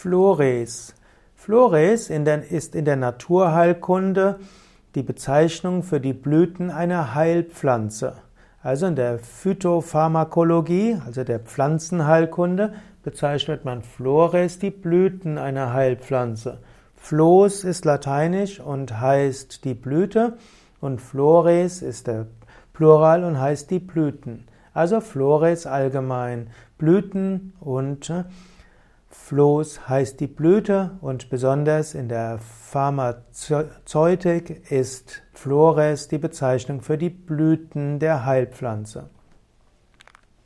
Flores. Flores in der, ist in der Naturheilkunde die Bezeichnung für die Blüten einer Heilpflanze. Also in der Phytopharmakologie, also der Pflanzenheilkunde, bezeichnet man Flores die Blüten einer Heilpflanze. Flos ist lateinisch und heißt die Blüte und Flores ist der Plural und heißt die Blüten. Also Flores allgemein, Blüten und Floß heißt die Blüte und besonders in der Pharmazeutik ist Flores die Bezeichnung für die Blüten der Heilpflanze.